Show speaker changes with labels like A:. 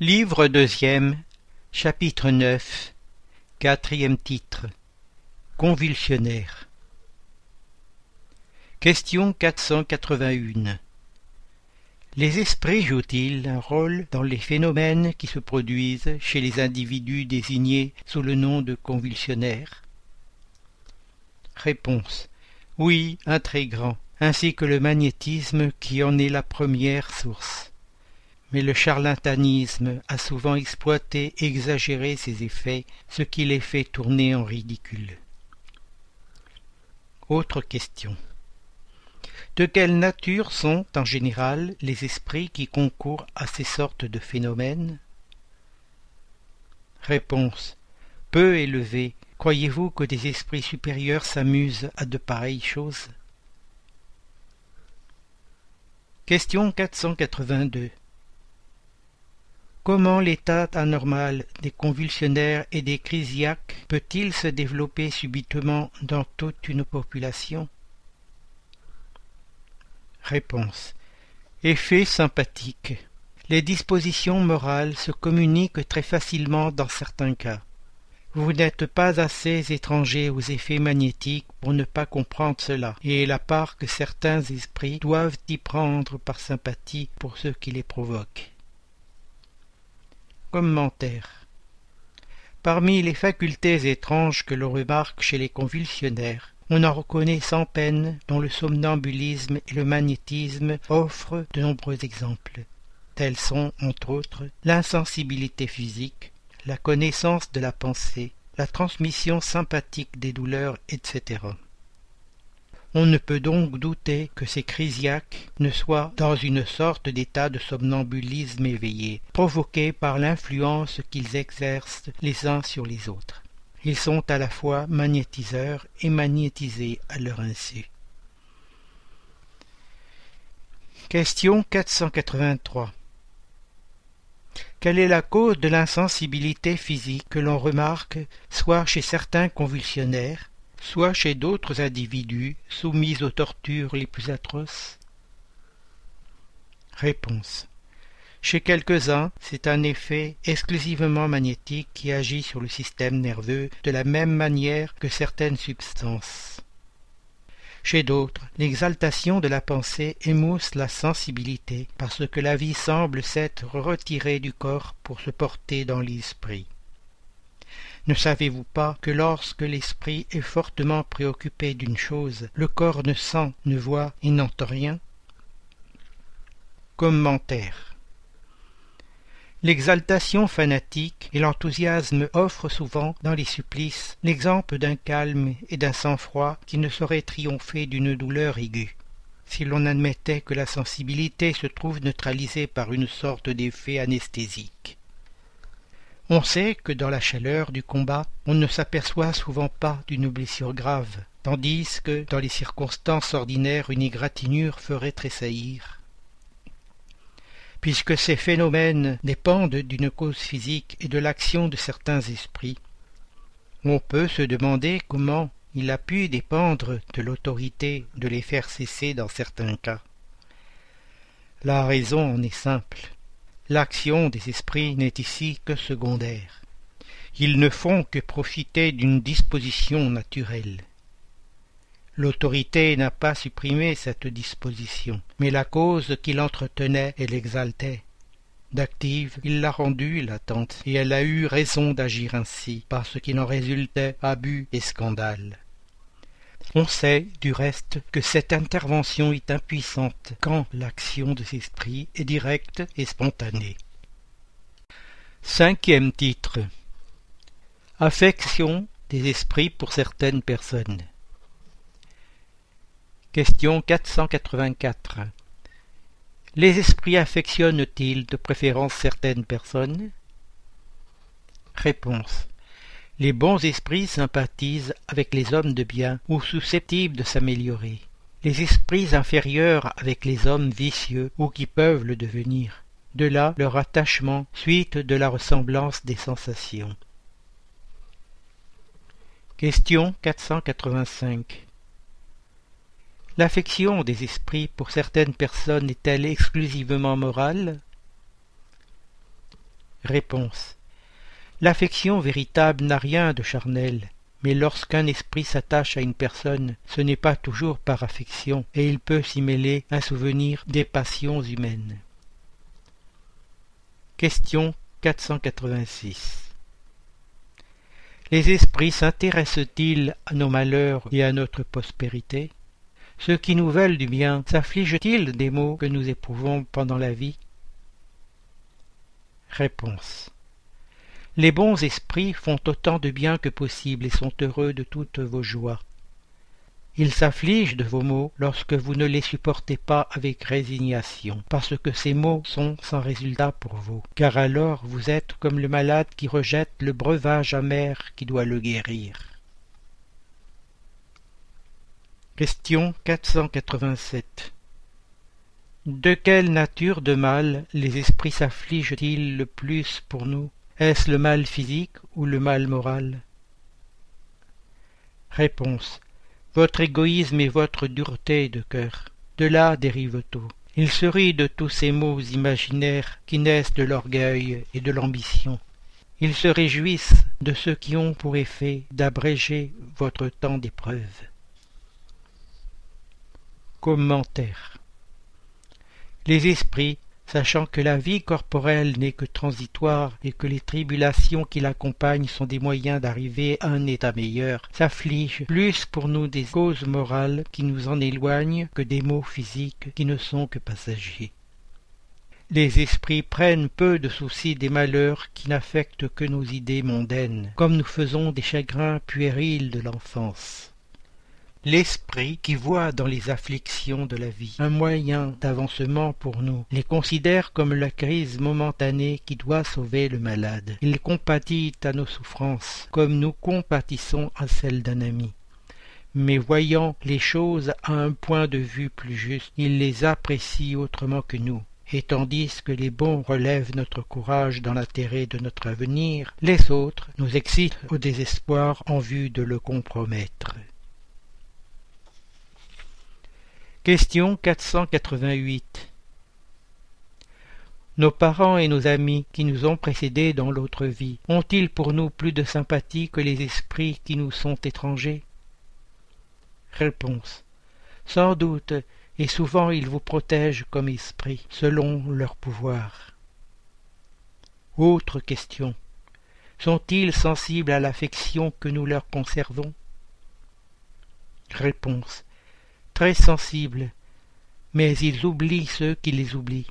A: Livre deuxième, chapitre neuf, quatrième titre. Convulsionnaire. Question 481. Les esprits jouent-ils un rôle dans les phénomènes qui se produisent chez les individus désignés sous le nom de convulsionnaires? Réponse. Oui, un très grand, ainsi que le magnétisme qui en est la première source mais le charlatanisme a souvent exploité et exagéré ses effets, ce qui les fait tourner en ridicule. Autre question. De quelle nature sont, en général, les esprits qui concourent à ces sortes de phénomènes? Réponse. Peu élevés. Croyez-vous que des esprits supérieurs s'amusent à de pareilles choses? Question 482. Comment l'état anormal des convulsionnaires et des crisiaques peut-il se développer subitement dans toute une population? Réponse. Effet sympathique. Les dispositions morales se communiquent très facilement dans certains cas. Vous n'êtes pas assez étranger aux effets magnétiques pour ne pas comprendre cela, et la part que certains esprits doivent y prendre par sympathie pour ceux qui les provoquent. Parmi les facultés étranges que l'on remarque chez les convulsionnaires, on en reconnaît sans peine dont le somnambulisme et le magnétisme offrent de nombreux exemples. Tels sont, entre autres, l'insensibilité physique, la connaissance de la pensée, la transmission sympathique des douleurs, etc. On ne peut donc douter que ces crisiaques ne soient dans une sorte d'état de somnambulisme éveillé, provoqué par l'influence qu'ils exercent les uns sur les autres. Ils sont à la fois magnétiseurs et magnétisés à leur insu. Question 483 Quelle est la cause de l'insensibilité physique que l'on remarque soit chez certains convulsionnaires, soit chez d'autres individus soumis aux tortures les plus atroces Réponse. Chez quelques-uns, c'est un effet exclusivement magnétique qui agit sur le système nerveux de la même manière que certaines substances. Chez d'autres, l'exaltation de la pensée émousse la sensibilité parce que la vie semble s'être retirée du corps pour se porter dans l'esprit. Ne savez-vous pas que lorsque l'esprit est fortement préoccupé d'une chose, le corps ne sent, ne voit et n'entend rien? Commentaire L'exaltation fanatique et l'enthousiasme offrent souvent, dans les supplices, l'exemple d'un calme et d'un sang-froid qui ne saurait triompher d'une douleur aiguë. Si l'on admettait que la sensibilité se trouve neutralisée par une sorte d'effet anesthésique. On sait que dans la chaleur du combat, on ne s'aperçoit souvent pas d'une blessure grave, tandis que dans les circonstances ordinaires une égratignure ferait tressaillir. Puisque ces phénomènes dépendent d'une cause physique et de l'action de certains esprits, on peut se demander comment il a pu dépendre de l'autorité de les faire cesser dans certains cas. La raison en est simple. L'action des esprits n'est ici que secondaire. Ils ne font que profiter d'une disposition naturelle. L'autorité n'a pas supprimé cette disposition, mais la cause qui l'entretenait et l'exaltait. D'active, il l'a rendue latente, et elle a eu raison d'agir ainsi, parce qu'il en résultait abus et scandale. On sait, du reste, que cette intervention est impuissante quand l'action de esprits est directe et spontanée. Cinquième titre Affection des esprits pour certaines personnes. Question 484. Les esprits affectionnent-ils de préférence certaines personnes? Réponse. Les bons esprits sympathisent avec les hommes de bien ou susceptibles de s'améliorer. Les esprits inférieurs avec les hommes vicieux ou qui peuvent le devenir. De là leur attachement, suite de la ressemblance des sensations. Question 485 L'affection des esprits pour certaines personnes est-elle exclusivement morale? Réponse. L'affection véritable n'a rien de charnel, mais lorsqu'un esprit s'attache à une personne, ce n'est pas toujours par affection, et il peut s'y mêler un souvenir des passions humaines. Question 486 Les esprits s'intéressent-ils à nos malheurs et à notre prospérité? Ceux qui nous veulent du bien s'affligent-ils des maux que nous éprouvons pendant la vie? Réponse les bons esprits font autant de bien que possible et sont heureux de toutes vos joies. Ils s'affligent de vos maux lorsque vous ne les supportez pas avec résignation, parce que ces maux sont sans résultat pour vous, car alors vous êtes comme le malade qui rejette le breuvage amer qui doit le guérir. Question 487 De quelle nature de mal les esprits s'affligent-ils le plus pour nous? Est-ce le mal physique ou le mal moral? Réponse. Votre égoïsme et votre dureté de cœur. De là dérive tout. Il se rit de tous ces mots imaginaires qui naissent de l'orgueil et de l'ambition. Ils se réjouissent de ceux qui ont pour effet d'abréger votre temps d'épreuve. Commentaire Les esprits sachant que la vie corporelle n'est que transitoire et que les tribulations qui l'accompagnent sont des moyens d'arriver à un état meilleur, s'affligent plus pour nous des causes morales qui nous en éloignent que des maux physiques qui ne sont que passagers. Les esprits prennent peu de soucis des malheurs qui n'affectent que nos idées mondaines, comme nous faisons des chagrins puérils de l'enfance l'esprit qui voit dans les afflictions de la vie un moyen d'avancement pour nous, les considère comme la crise momentanée qui doit sauver le malade. Il compatit à nos souffrances comme nous compatissons à celles d'un ami. Mais voyant les choses à un point de vue plus juste, il les apprécie autrement que nous. Et tandis que les bons relèvent notre courage dans l'intérêt de notre avenir, les autres nous excitent au désespoir en vue de le compromettre. Question 488 Nos parents et nos amis qui nous ont précédés dans l'autre vie ont-ils pour nous plus de sympathie que les esprits qui nous sont étrangers? Réponse. Sans doute, et souvent ils vous protègent comme esprits, selon leur pouvoir. Autre question. Sont-ils sensibles à l'affection que nous leur conservons? Réponse très sensibles, mais ils oublient ceux qui les oublient.